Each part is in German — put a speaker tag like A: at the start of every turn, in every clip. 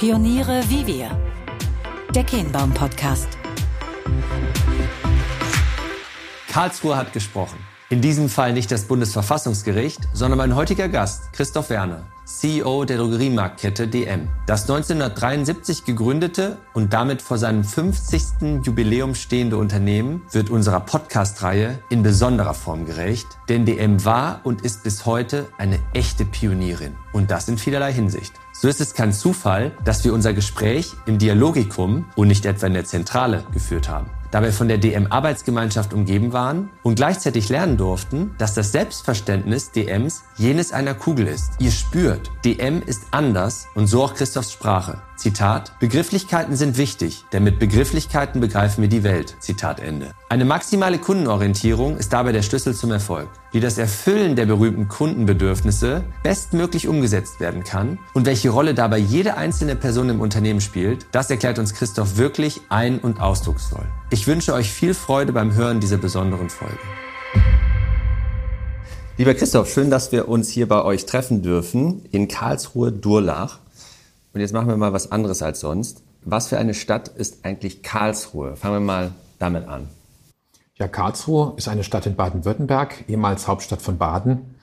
A: Pioniere wie wir. Der Kehnbaum Podcast.
B: Karlsruhe hat gesprochen. In diesem Fall nicht das Bundesverfassungsgericht, sondern mein heutiger Gast, Christoph Werner, CEO der Drogeriemarktkette DM. Das 1973 gegründete und damit vor seinem 50. Jubiläum stehende Unternehmen wird unserer Podcast-Reihe in besonderer Form gerecht, denn DM war und ist bis heute eine echte Pionierin. Und das in vielerlei Hinsicht. So ist es kein Zufall, dass wir unser Gespräch im Dialogikum und nicht etwa in der Zentrale geführt haben da wir von der DM-Arbeitsgemeinschaft umgeben waren und gleichzeitig lernen durften, dass das Selbstverständnis DMs jenes einer Kugel ist. Ihr spürt, DM ist anders und so auch Christophs Sprache. Zitat, Begrifflichkeiten sind wichtig, denn mit Begrifflichkeiten begreifen wir die Welt. Zitat Ende. Eine maximale Kundenorientierung ist dabei der Schlüssel zum Erfolg. Wie das Erfüllen der berühmten Kundenbedürfnisse bestmöglich umgesetzt werden kann und welche Rolle dabei jede einzelne Person im Unternehmen spielt, das erklärt uns Christoph wirklich ein- und ausdrucksvoll. Ich wünsche euch viel Freude beim Hören dieser besonderen Folge. Lieber Christoph, schön, dass wir uns hier bei euch treffen dürfen in Karlsruhe-Durlach. Und jetzt machen wir mal was anderes als sonst. Was für eine Stadt ist eigentlich Karlsruhe? Fangen wir mal damit an.
C: Ja, Karlsruhe ist eine Stadt in Baden-Württemberg, ehemals Hauptstadt von Baden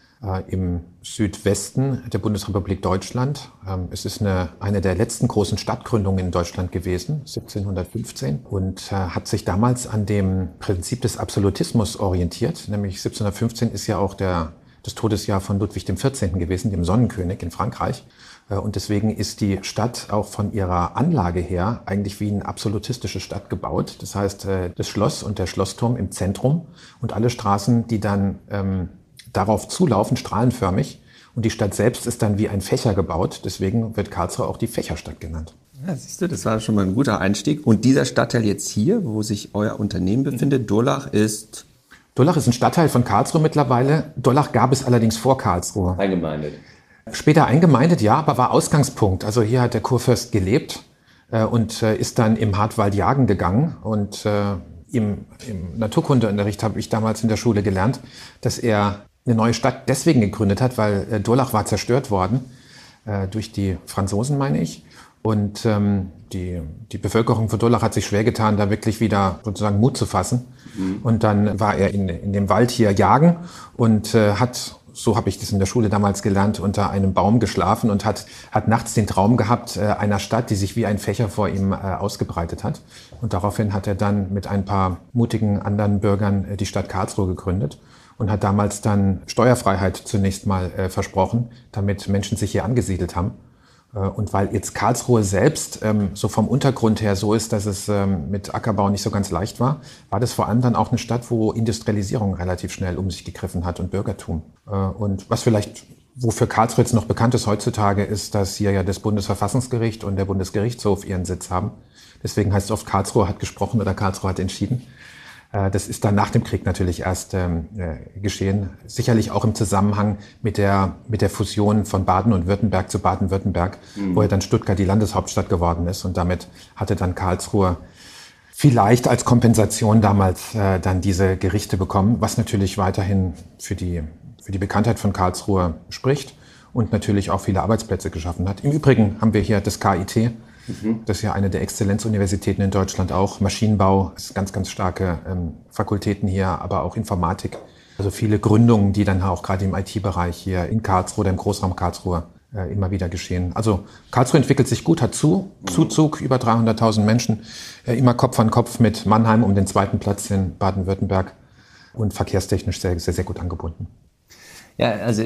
C: im Südwesten der Bundesrepublik Deutschland. Ähm, es ist eine, eine der letzten großen Stadtgründungen in Deutschland gewesen, 1715, und äh, hat sich damals an dem Prinzip des Absolutismus orientiert. Nämlich 1715 ist ja auch der, das Todesjahr von Ludwig XIV. gewesen, dem Sonnenkönig in Frankreich. Äh, und deswegen ist die Stadt auch von ihrer Anlage her eigentlich wie eine absolutistische Stadt gebaut. Das heißt, äh, das Schloss und der Schlossturm im Zentrum und alle Straßen, die dann ähm, darauf zulaufen, strahlenförmig. Und die Stadt selbst ist dann wie ein Fächer gebaut. Deswegen wird Karlsruhe auch die Fächerstadt genannt.
B: Ja, siehst du, das war schon mal ein guter Einstieg. Und dieser Stadtteil jetzt hier, wo sich euer Unternehmen befindet, Durlach ist
C: Durlach ist ein Stadtteil von Karlsruhe mittlerweile. Durlach gab es allerdings vor Karlsruhe.
B: Eingemeindet.
C: Später eingemeindet, ja, aber war Ausgangspunkt. Also hier hat der Kurfürst gelebt äh, und äh, ist dann im Hartwald jagen gegangen. Und äh, im, im Naturkundeunterricht habe ich damals in der Schule gelernt, dass er eine neue Stadt deswegen gegründet hat, weil äh, Durlach war zerstört worden äh, durch die Franzosen, meine ich. Und ähm, die, die Bevölkerung von Durlach hat sich schwer getan, da wirklich wieder sozusagen Mut zu fassen. Mhm. Und dann war er in, in dem Wald hier jagen und äh, hat, so habe ich das in der Schule damals gelernt, unter einem Baum geschlafen und hat, hat nachts den Traum gehabt äh, einer Stadt, die sich wie ein Fächer vor ihm äh, ausgebreitet hat. Und daraufhin hat er dann mit ein paar mutigen anderen Bürgern äh, die Stadt Karlsruhe gegründet und hat damals dann Steuerfreiheit zunächst mal äh, versprochen, damit Menschen sich hier angesiedelt haben. Äh, und weil jetzt Karlsruhe selbst ähm, so vom Untergrund her so ist, dass es ähm, mit Ackerbau nicht so ganz leicht war, war das vor allem dann auch eine Stadt, wo Industrialisierung relativ schnell um sich gegriffen hat und Bürgertum. Äh, und was vielleicht Wofür Karlsruhe jetzt noch bekannt ist heutzutage, ist, dass hier ja das Bundesverfassungsgericht und der Bundesgerichtshof ihren Sitz haben. Deswegen heißt es oft, Karlsruhe hat gesprochen oder Karlsruhe hat entschieden. Äh, das ist dann nach dem Krieg natürlich erst ähm, äh, geschehen. Sicherlich auch im Zusammenhang mit der, mit der Fusion von Baden und Württemberg zu Baden-Württemberg, mhm. wo ja dann Stuttgart die Landeshauptstadt geworden ist. Und damit hatte dann Karlsruhe vielleicht als Kompensation damals äh, dann diese Gerichte bekommen, was natürlich weiterhin für die, für die Bekanntheit von Karlsruhe spricht und natürlich auch viele Arbeitsplätze geschaffen hat. Im Übrigen haben wir hier das KIT, Das ist ja eine der Exzellenzuniversitäten in Deutschland auch. Maschinenbau ist ganz, ganz starke ähm, Fakultäten hier, aber auch Informatik. Also viele Gründungen, die dann auch gerade im IT-Bereich hier in Karlsruhe oder im Großraum Karlsruhe äh, immer wieder geschehen. Also Karlsruhe entwickelt sich gut, hat zu. Zuzug, über 300.000 Menschen, äh, immer Kopf an Kopf mit Mannheim um den zweiten Platz in Baden-Württemberg und verkehrstechnisch sehr, sehr, sehr gut angebunden.
B: Ja, also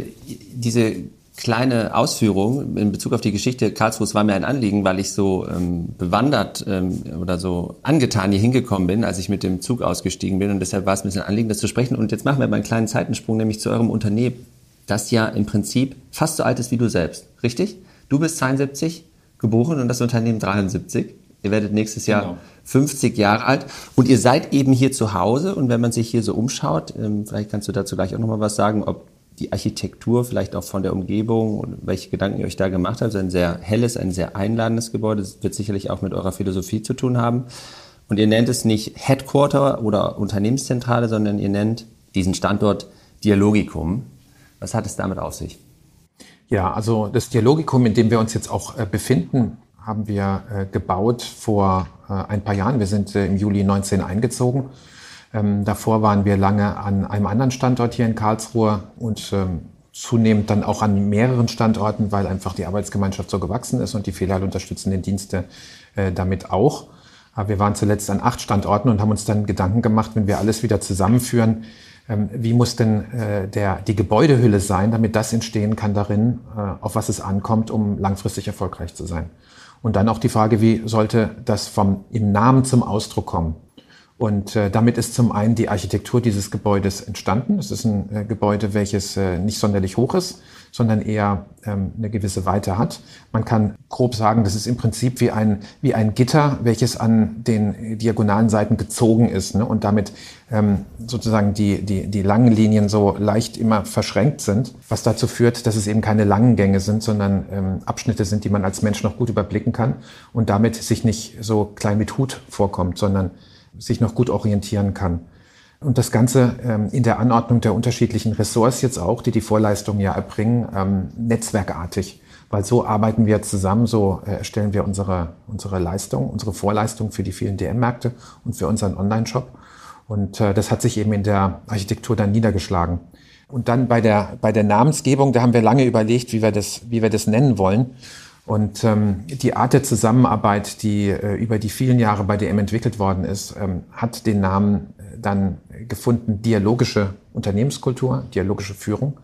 B: diese kleine Ausführung in Bezug auf die Geschichte Karlsruhe war mir ein Anliegen, weil ich so ähm, bewandert ähm, oder so angetan hier hingekommen bin, als ich mit dem Zug ausgestiegen bin. Und deshalb war es ein bisschen ein Anliegen, das zu sprechen. Und jetzt machen wir mal einen kleinen Zeitensprung, nämlich zu eurem Unternehmen, das ja im Prinzip fast so alt ist wie du selbst. Richtig? Du bist 72 geboren und das Unternehmen 73. Ihr werdet nächstes Jahr genau. 50 Jahre alt und ihr seid eben hier zu Hause und wenn man sich hier so umschaut, ähm, vielleicht kannst du dazu gleich auch nochmal was sagen, ob die Architektur, vielleicht auch von der Umgebung und welche Gedanken ihr euch da gemacht habt. ein sehr helles, ein sehr einladendes Gebäude. Das wird sicherlich auch mit eurer Philosophie zu tun haben. Und ihr nennt es nicht Headquarter oder Unternehmenszentrale, sondern ihr nennt diesen Standort Dialogikum. Was hat es damit auf sich?
C: Ja, also das Dialogikum, in dem wir uns jetzt auch äh, befinden, haben wir äh, gebaut vor äh, ein paar Jahren. Wir sind im Juli 19 eingezogen. Ähm, davor waren wir lange an einem anderen Standort hier in Karlsruhe und ähm, zunehmend dann auch an mehreren Standorten, weil einfach die Arbeitsgemeinschaft so gewachsen ist und die filialunterstützenden Dienste äh, damit auch. Aber wir waren zuletzt an acht Standorten und haben uns dann Gedanken gemacht, wenn wir alles wieder zusammenführen, ähm, wie muss denn äh, der, die Gebäudehülle sein, damit das entstehen kann darin, äh, auf was es ankommt, um langfristig erfolgreich zu sein. Und dann auch die Frage, wie sollte das vom, im Namen zum Ausdruck kommen? Und äh, damit ist zum einen die Architektur dieses Gebäudes entstanden. Es ist ein äh, Gebäude, welches äh, nicht sonderlich hoch ist, sondern eher ähm, eine gewisse Weite hat. Man kann grob sagen, das ist im Prinzip wie ein, wie ein Gitter, welches an den diagonalen Seiten gezogen ist ne? und damit ähm, sozusagen die, die, die langen Linien so leicht immer verschränkt sind, was dazu führt, dass es eben keine langen Gänge sind, sondern ähm, Abschnitte sind, die man als Mensch noch gut überblicken kann und damit sich nicht so klein mit Hut vorkommt, sondern sich noch gut orientieren kann. Und das Ganze ähm, in der Anordnung der unterschiedlichen Ressorts jetzt auch, die die Vorleistungen ja erbringen, ähm, netzwerkartig. Weil so arbeiten wir zusammen, so äh, erstellen wir unsere, unsere Leistung, unsere Vorleistung für die vielen DM-Märkte und für unseren Online-Shop. Und äh, das hat sich eben in der Architektur dann niedergeschlagen. Und dann bei der, bei der Namensgebung, da haben wir lange überlegt, wie wir das, wie wir das nennen wollen. Und ähm, die Art der Zusammenarbeit, die äh, über die vielen Jahre bei DM entwickelt worden ist, ähm, hat den Namen äh, dann gefunden dialogische Unternehmenskultur, dialogische Führung,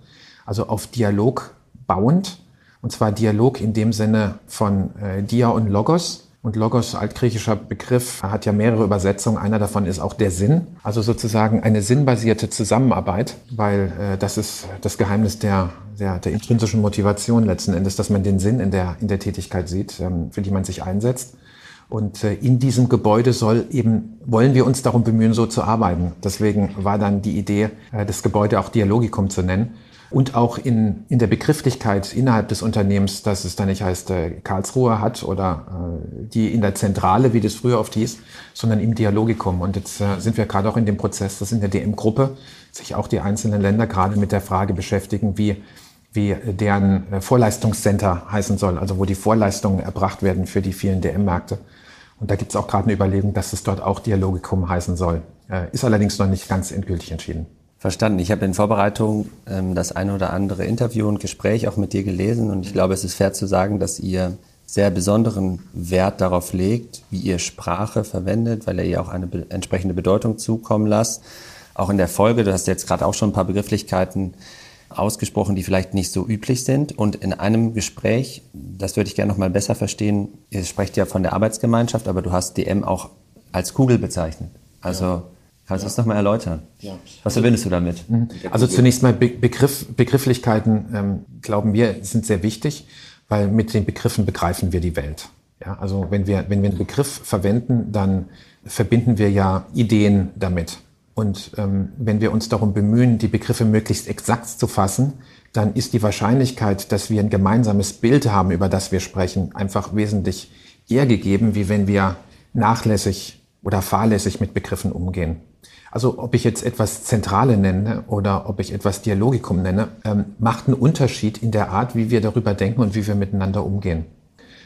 C: also auf Dialog bauend. Und zwar Dialog in dem Sinne von äh, Dia und Logos, und Logos, altgriechischer Begriff, hat ja mehrere Übersetzungen. Einer davon ist auch der Sinn. Also sozusagen eine sinnbasierte Zusammenarbeit, weil äh, das ist das Geheimnis der, der, der intrinsischen Motivation letzten Endes, dass man den Sinn in der, in der Tätigkeit sieht, ähm, für die man sich einsetzt. Und äh, in diesem Gebäude soll eben, wollen wir uns darum bemühen, so zu arbeiten. Deswegen war dann die Idee, äh, das Gebäude auch Dialogikum zu nennen und auch in, in der Begrifflichkeit innerhalb des Unternehmens, dass es dann nicht heißt, äh, Karlsruhe hat oder äh, die in der Zentrale, wie das früher oft hieß, sondern im Dialogikum. Und jetzt äh, sind wir gerade auch in dem Prozess, dass in der DM-Gruppe sich auch die einzelnen Länder gerade mit der Frage beschäftigen, wie wie deren Vorleistungscenter heißen soll, also wo die Vorleistungen erbracht werden für die vielen DM-Märkte. Und da gibt es auch gerade eine Überlegung, dass es dort auch Dialogikum heißen soll. Äh, ist allerdings noch nicht ganz endgültig entschieden.
B: Verstanden. Ich habe in Vorbereitung ähm, das eine oder andere Interview und Gespräch auch mit dir gelesen und ich glaube, es ist fair zu sagen, dass ihr sehr besonderen Wert darauf legt, wie ihr Sprache verwendet, weil ihr ihr auch eine be entsprechende Bedeutung zukommen lasst. Auch in der Folge, du hast jetzt gerade auch schon ein paar Begrifflichkeiten ausgesprochen, die vielleicht nicht so üblich sind. Und in einem Gespräch, das würde ich gerne noch mal besser verstehen, ihr sprecht ja von der Arbeitsgemeinschaft, aber du hast DM auch als Kugel bezeichnet. Also ja Kannst du das nochmal erläutern? Ja. Was verbindest du damit?
C: Mhm. Also zunächst mal Begriff, Begrifflichkeiten, ähm, glauben wir, sind sehr wichtig, weil mit den Begriffen begreifen wir die Welt. Ja, also wenn wir, wenn wir einen Begriff verwenden, dann verbinden wir ja Ideen damit. Und ähm, wenn wir uns darum bemühen, die Begriffe möglichst exakt zu fassen, dann ist die Wahrscheinlichkeit, dass wir ein gemeinsames Bild haben, über das wir sprechen, einfach wesentlich eher gegeben, wie wenn wir nachlässig oder fahrlässig mit Begriffen umgehen. Also ob ich jetzt etwas Zentrale nenne oder ob ich etwas Dialogikum nenne, ähm, macht einen Unterschied in der Art, wie wir darüber denken und wie wir miteinander umgehen.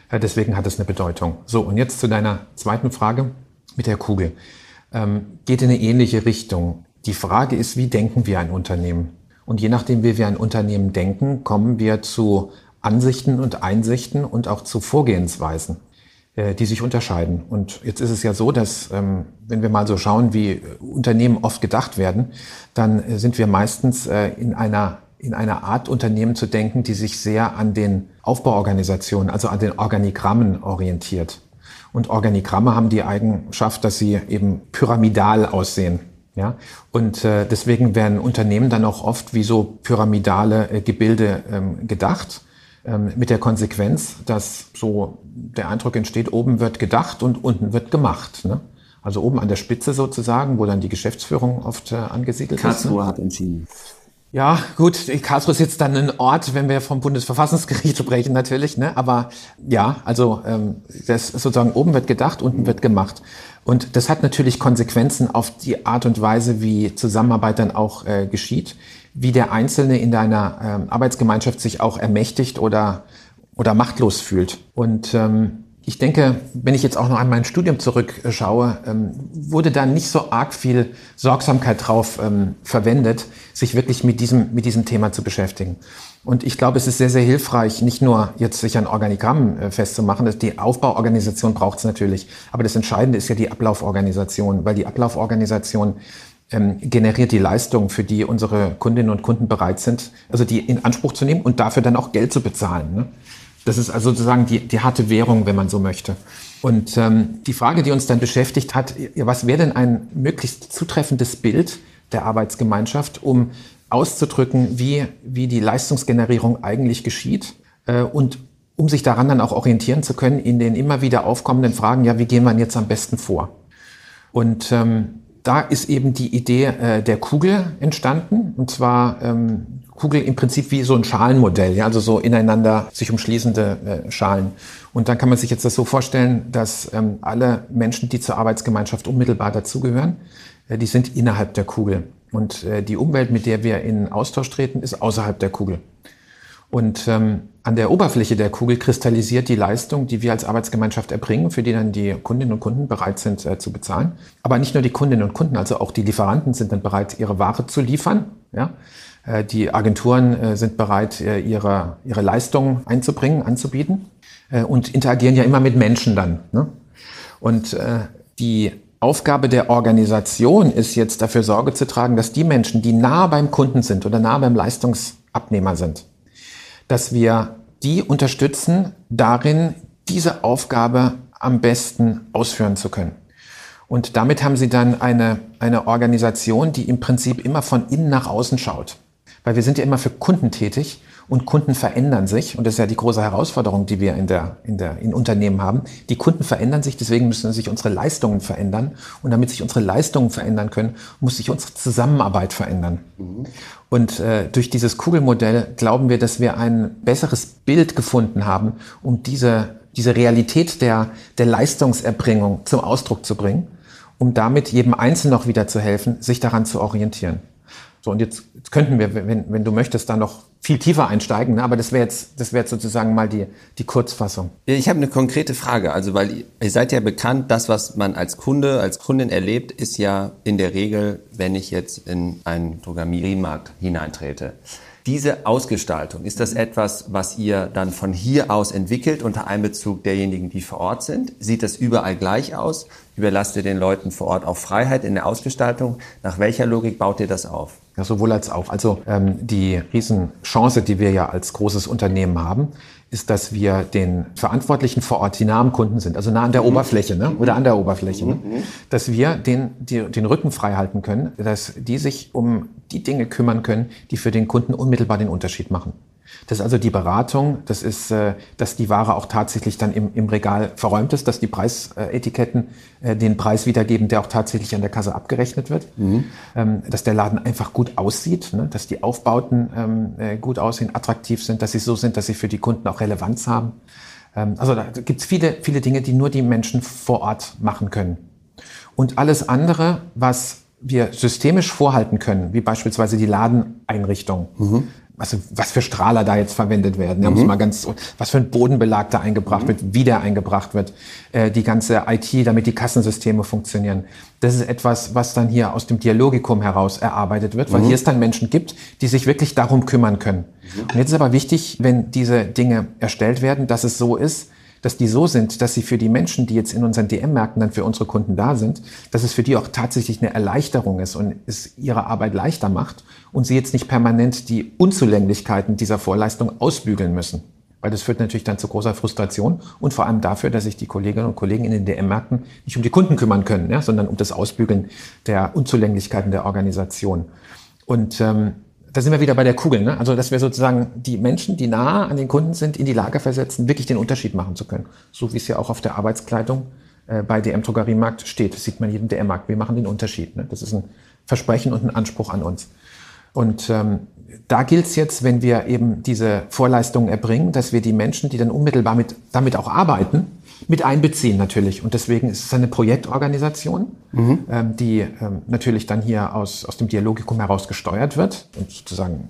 C: Äh, deswegen hat es eine Bedeutung. So, und jetzt zu deiner zweiten Frage mit der Kugel. Ähm, geht in eine ähnliche Richtung. Die Frage ist, wie denken wir ein Unternehmen? Und je nachdem, wie wir ein Unternehmen denken, kommen wir zu Ansichten und Einsichten und auch zu Vorgehensweisen. Äh, die sich unterscheiden. Und jetzt ist es ja so, dass ähm, wenn wir mal so schauen, wie Unternehmen oft gedacht werden, dann äh, sind wir meistens äh, in einer in einer Art Unternehmen zu denken, die sich sehr an den Aufbauorganisationen, also an den Organigrammen orientiert. Und Organigramme haben die Eigenschaft, dass sie eben pyramidal aussehen. Ja, und äh, deswegen werden Unternehmen dann auch oft wie so pyramidale äh, Gebilde ähm, gedacht mit der Konsequenz, dass so der Eindruck entsteht, oben wird gedacht und unten wird gemacht. Ne? Also oben an der Spitze sozusagen, wo dann die Geschäftsführung oft äh, angesiedelt
B: Karlsruhe
C: ist.
B: Karlsruhe ne? hat entschieden.
C: Ja, gut, Karlsruhe ist jetzt dann ein Ort, wenn wir vom Bundesverfassungsgericht sprechen natürlich, ne? Aber ja, also ähm, das sozusagen oben wird gedacht, unten wird gemacht. Und das hat natürlich Konsequenzen auf die Art und Weise, wie Zusammenarbeit dann auch äh, geschieht wie der Einzelne in deiner ähm, Arbeitsgemeinschaft sich auch ermächtigt oder, oder machtlos fühlt. Und ähm, ich denke, wenn ich jetzt auch noch an mein Studium zurückschaue, ähm, wurde da nicht so arg viel Sorgsamkeit drauf ähm, verwendet, sich wirklich mit diesem, mit diesem Thema zu beschäftigen. Und ich glaube, es ist sehr, sehr hilfreich, nicht nur jetzt sich an Organigrammen äh, festzumachen. Die Aufbauorganisation braucht es natürlich. Aber das Entscheidende ist ja die Ablauforganisation, weil die Ablauforganisation ähm, generiert die Leistung, für die unsere Kundinnen und Kunden bereit sind, also die in Anspruch zu nehmen und dafür dann auch Geld zu bezahlen. Ne? Das ist also sozusagen die, die harte Währung, wenn man so möchte. Und ähm, die Frage, die uns dann beschäftigt hat, was wäre denn ein möglichst zutreffendes Bild der Arbeitsgemeinschaft, um auszudrücken, wie, wie die Leistungsgenerierung eigentlich geschieht äh, und um sich daran dann auch orientieren zu können in den immer wieder aufkommenden Fragen, ja, wie gehen wir jetzt am besten vor? Und ähm, da ist eben die Idee äh, der Kugel entstanden. Und zwar ähm, Kugel im Prinzip wie so ein Schalenmodell, ja, also so ineinander sich umschließende äh, Schalen. Und dann kann man sich jetzt das so vorstellen, dass ähm, alle Menschen, die zur Arbeitsgemeinschaft unmittelbar dazugehören, äh, die sind innerhalb der Kugel. Und äh, die Umwelt, mit der wir in Austausch treten, ist außerhalb der Kugel. Und ähm, an der Oberfläche der Kugel kristallisiert die Leistung, die wir als Arbeitsgemeinschaft erbringen, für die dann die Kundinnen und Kunden bereit sind äh, zu bezahlen. Aber nicht nur die Kundinnen und Kunden, also auch die Lieferanten sind dann bereit, ihre Ware zu liefern. Ja? Äh, die Agenturen äh, sind bereit, äh, ihre, ihre Leistungen einzubringen, anzubieten und interagieren ja immer mit Menschen dann. Ne? Und die Aufgabe der Organisation ist jetzt dafür Sorge zu tragen, dass die Menschen, die nah beim Kunden sind oder nah beim Leistungsabnehmer sind, dass wir die unterstützen, darin diese Aufgabe am besten ausführen zu können. Und damit haben sie dann eine, eine Organisation, die im Prinzip immer von innen nach außen schaut. Weil wir sind ja immer für Kunden tätig und Kunden verändern sich. Und das ist ja die große Herausforderung, die wir in der, in der, in Unternehmen haben. Die Kunden verändern sich, deswegen müssen sich unsere Leistungen verändern. Und damit sich unsere Leistungen verändern können, muss sich unsere Zusammenarbeit verändern. Mhm. Und äh, durch dieses Kugelmodell glauben wir, dass wir ein besseres Bild gefunden haben, um diese, diese Realität der, der Leistungserbringung zum Ausdruck zu bringen, um damit jedem Einzelnen noch wieder zu helfen, sich daran zu orientieren. So, und jetzt, jetzt könnten wir, wenn, wenn du möchtest, da noch viel tiefer einsteigen, ne? aber das wäre jetzt, das wäre jetzt sozusagen mal die, die Kurzfassung.
B: Ich habe eine konkrete Frage, also weil ihr seid ja bekannt, das, was man als Kunde, als Kundin erlebt, ist ja in der Regel, wenn ich jetzt in einen Drogeriemarkt hineintrete. Diese Ausgestaltung, ist das etwas, was ihr dann von hier aus entwickelt unter Einbezug derjenigen, die vor Ort sind? Sieht das überall gleich aus? Überlasst ihr den Leuten vor Ort auch Freiheit in der Ausgestaltung? Nach welcher Logik baut ihr das auf?
C: Ja, sowohl als auch. Also ähm, die Riesenchance, die wir ja als großes Unternehmen haben, ist, dass wir den Verantwortlichen vor Ort, die nah am Kunden sind, also nah an der mhm. Oberfläche ne? oder an der Oberfläche, ne? Mhm. dass wir den, die, den Rücken frei halten können, dass die sich um die Dinge kümmern können, die für den Kunden unmittelbar den Unterschied machen. Das ist also die Beratung, das ist, äh, dass die Ware auch tatsächlich dann im, im Regal verräumt ist, dass die Preisetiketten äh, den Preis wiedergeben, der auch tatsächlich an der Kasse abgerechnet wird, mhm. ähm, dass der Laden einfach gut aussieht, ne? dass die Aufbauten ähm, äh, gut aussehen, attraktiv sind, dass sie so sind, dass sie für die Kunden auch Relevanz haben. Ähm, also da gibt es viele, viele Dinge, die nur die Menschen vor Ort machen können. Und alles andere, was wir systemisch vorhalten können, wie beispielsweise die Ladeneinrichtung, mhm was, was für Strahler da jetzt verwendet werden. Mhm. mal ganz, was für ein Bodenbelag da eingebracht mhm. wird, wie der eingebracht wird, äh, die ganze IT, damit die Kassensysteme funktionieren. Das ist etwas, was dann hier aus dem Dialogikum heraus erarbeitet wird, weil mhm. hier es dann Menschen gibt, die sich wirklich darum kümmern können. Mhm. Und jetzt ist aber wichtig, wenn diese Dinge erstellt werden, dass es so ist, dass die so sind, dass sie für die Menschen, die jetzt in unseren DM-Märkten dann für unsere Kunden da sind, dass es für die auch tatsächlich eine Erleichterung ist und es ihre Arbeit leichter macht und sie jetzt nicht permanent die Unzulänglichkeiten dieser Vorleistung ausbügeln müssen. Weil das führt natürlich dann zu großer Frustration und vor allem dafür, dass sich die Kolleginnen und Kollegen in den DM-Märkten nicht um die Kunden kümmern können, ja, sondern um das Ausbügeln der Unzulänglichkeiten der Organisation. Und ähm, da sind wir wieder bei der Kugel, ne? Also, dass wir sozusagen die Menschen, die nah an den Kunden sind, in die Lage versetzen, wirklich den Unterschied machen zu können. So wie es ja auch auf der Arbeitskleidung äh, bei DM Drogeriemarkt steht. Das sieht man jeden DM-Markt. Wir machen den Unterschied. Ne? Das ist ein Versprechen und ein Anspruch an uns. Und ähm, da gilt es jetzt, wenn wir eben diese Vorleistungen erbringen, dass wir die Menschen, die dann unmittelbar mit, damit auch arbeiten, mit einbeziehen natürlich. Und deswegen ist es eine Projektorganisation, mhm. ähm, die ähm, natürlich dann hier aus, aus dem Dialogikum heraus gesteuert wird und sozusagen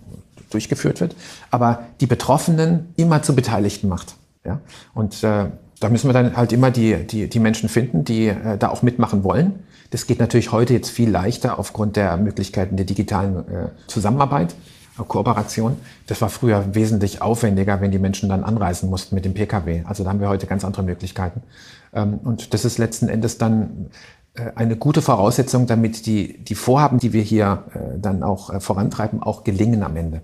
C: durchgeführt wird, aber die Betroffenen immer zu Beteiligten macht. Ja? Und äh, da müssen wir dann halt immer die, die, die Menschen finden, die äh, da auch mitmachen wollen. Das geht natürlich heute jetzt viel leichter aufgrund der Möglichkeiten der digitalen äh, Zusammenarbeit, Kooperation. Das war früher wesentlich aufwendiger, wenn die Menschen dann anreisen mussten mit dem Pkw. Also da haben wir heute ganz andere Möglichkeiten. Ähm, und das ist letzten Endes dann äh, eine gute Voraussetzung, damit die, die Vorhaben, die wir hier äh, dann auch äh, vorantreiben, auch gelingen am Ende.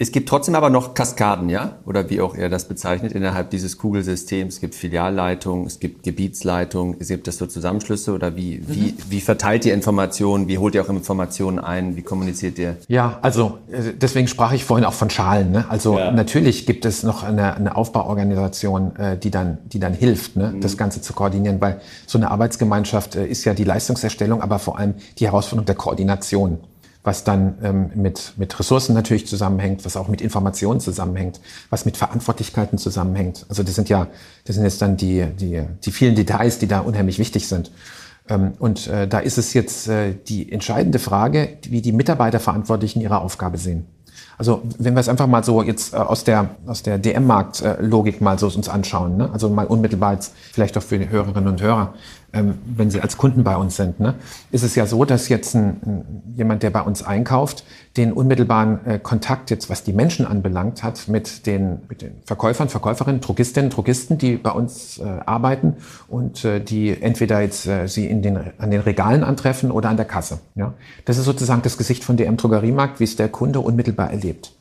B: Es gibt trotzdem aber noch Kaskaden, ja? Oder wie auch er das bezeichnet, innerhalb dieses Kugelsystems. Es gibt Filialleitungen, es gibt Gebietsleitungen, es gibt das so Zusammenschlüsse oder wie, mhm. wie, wie verteilt ihr Informationen, wie holt ihr auch Informationen ein, wie kommuniziert ihr?
C: Ja, also äh, deswegen sprach ich vorhin auch von Schalen. Ne? Also ja. natürlich gibt es noch eine, eine Aufbauorganisation, äh, die dann, die dann hilft, ne? Mhm. das Ganze zu koordinieren, weil so eine Arbeitsgemeinschaft äh, ist ja die Leistungserstellung, aber vor allem die Herausforderung der Koordination was dann ähm, mit, mit Ressourcen natürlich zusammenhängt, was auch mit Informationen zusammenhängt, was mit Verantwortlichkeiten zusammenhängt. Also das sind ja, das sind jetzt dann die, die, die vielen Details, die da unheimlich wichtig sind. Ähm, und äh, da ist es jetzt äh, die entscheidende Frage, wie die Mitarbeiterverantwortlichen ihre Aufgabe sehen. Also wenn wir es einfach mal so jetzt äh, aus der, aus der DM-Markt-Logik mal so uns anschauen, ne? also mal unmittelbar jetzt vielleicht auch für die Hörerinnen und Hörer, wenn sie als Kunden bei uns sind, ne? ist es ja so, dass jetzt ein, jemand, der bei uns einkauft, den unmittelbaren äh, Kontakt jetzt, was die Menschen anbelangt hat, mit den, mit den Verkäufern, Verkäuferinnen, Drogistinnen, Drogisten, die bei uns äh, arbeiten und äh, die entweder jetzt äh, sie in den, an den Regalen antreffen oder an der Kasse. Ja? Das ist sozusagen das Gesicht von DM Drogeriemarkt, wie es der Kunde unmittelbar erlebt. Ähm,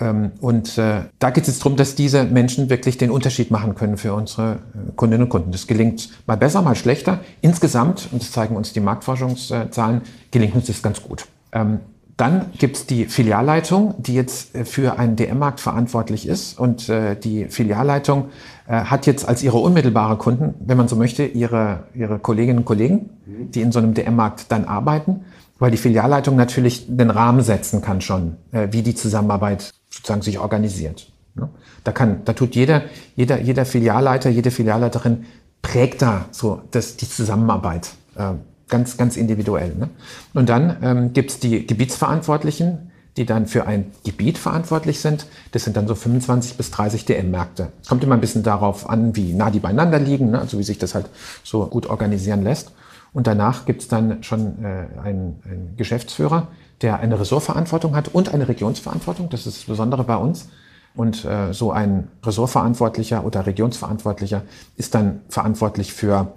C: und äh, da geht es jetzt darum, dass diese Menschen wirklich den Unterschied machen können für unsere äh, Kundinnen und Kunden. Das gelingt mal besser, mal schlechter. Insgesamt, und das zeigen uns die Marktforschungszahlen, gelingt uns das ganz gut. Ähm, dann gibt es die Filialleitung, die jetzt äh, für einen DM-Markt verantwortlich ist. Und die Filialleitung hat jetzt als ihre unmittelbare Kunden, wenn man so möchte, ihre, ihre Kolleginnen und Kollegen, die in so einem DM-Markt dann arbeiten weil die Filialleitung natürlich den Rahmen setzen kann schon, äh, wie die Zusammenarbeit sozusagen sich organisiert. Ne? Da kann, da tut jeder, jeder, jeder Filialleiter, jede Filialleiterin prägt da so das, die Zusammenarbeit äh, ganz, ganz individuell. Ne? Und dann ähm, gibt's die Gebietsverantwortlichen, die dann für ein Gebiet verantwortlich sind. Das sind dann so 25 bis 30 DM-Märkte. Kommt immer ein bisschen darauf an, wie nah die beieinander liegen, ne? also wie sich das halt so gut organisieren lässt. Und danach gibt es dann schon äh, einen, einen Geschäftsführer, der eine Ressortverantwortung hat und eine Regionsverantwortung. Das ist das Besondere bei uns. Und äh, so ein Ressortverantwortlicher oder Regionsverantwortlicher ist dann verantwortlich für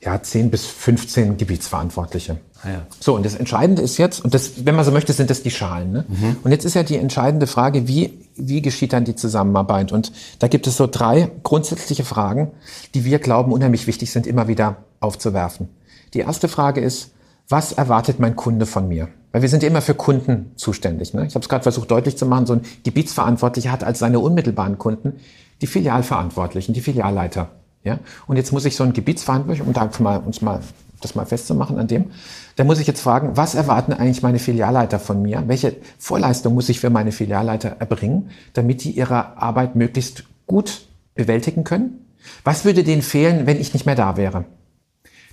C: ja, 10 bis 15 Gebietsverantwortliche. Ah, ja. So, und das Entscheidende ist jetzt, und das, wenn man so möchte, sind das die Schalen. Ne? Mhm. Und jetzt ist ja die entscheidende Frage, wie, wie geschieht dann die Zusammenarbeit? Und da gibt es so drei grundsätzliche Fragen, die wir glauben unheimlich wichtig sind, immer wieder aufzuwerfen. Die erste Frage ist, was erwartet mein Kunde von mir? Weil wir sind ja immer für Kunden zuständig. Ne? Ich habe es gerade versucht deutlich zu machen, so ein Gebietsverantwortlicher hat als seine unmittelbaren Kunden die Filialverantwortlichen, die Filialleiter. Ja? Und jetzt muss ich so ein Gebietsverantwortlicher, um da mal, uns mal das mal festzumachen an dem, da muss ich jetzt fragen, was erwarten eigentlich meine Filialleiter von mir? Welche Vorleistung muss ich für meine Filialleiter erbringen, damit die ihre Arbeit möglichst gut bewältigen können? Was würde denen fehlen, wenn ich nicht mehr da wäre?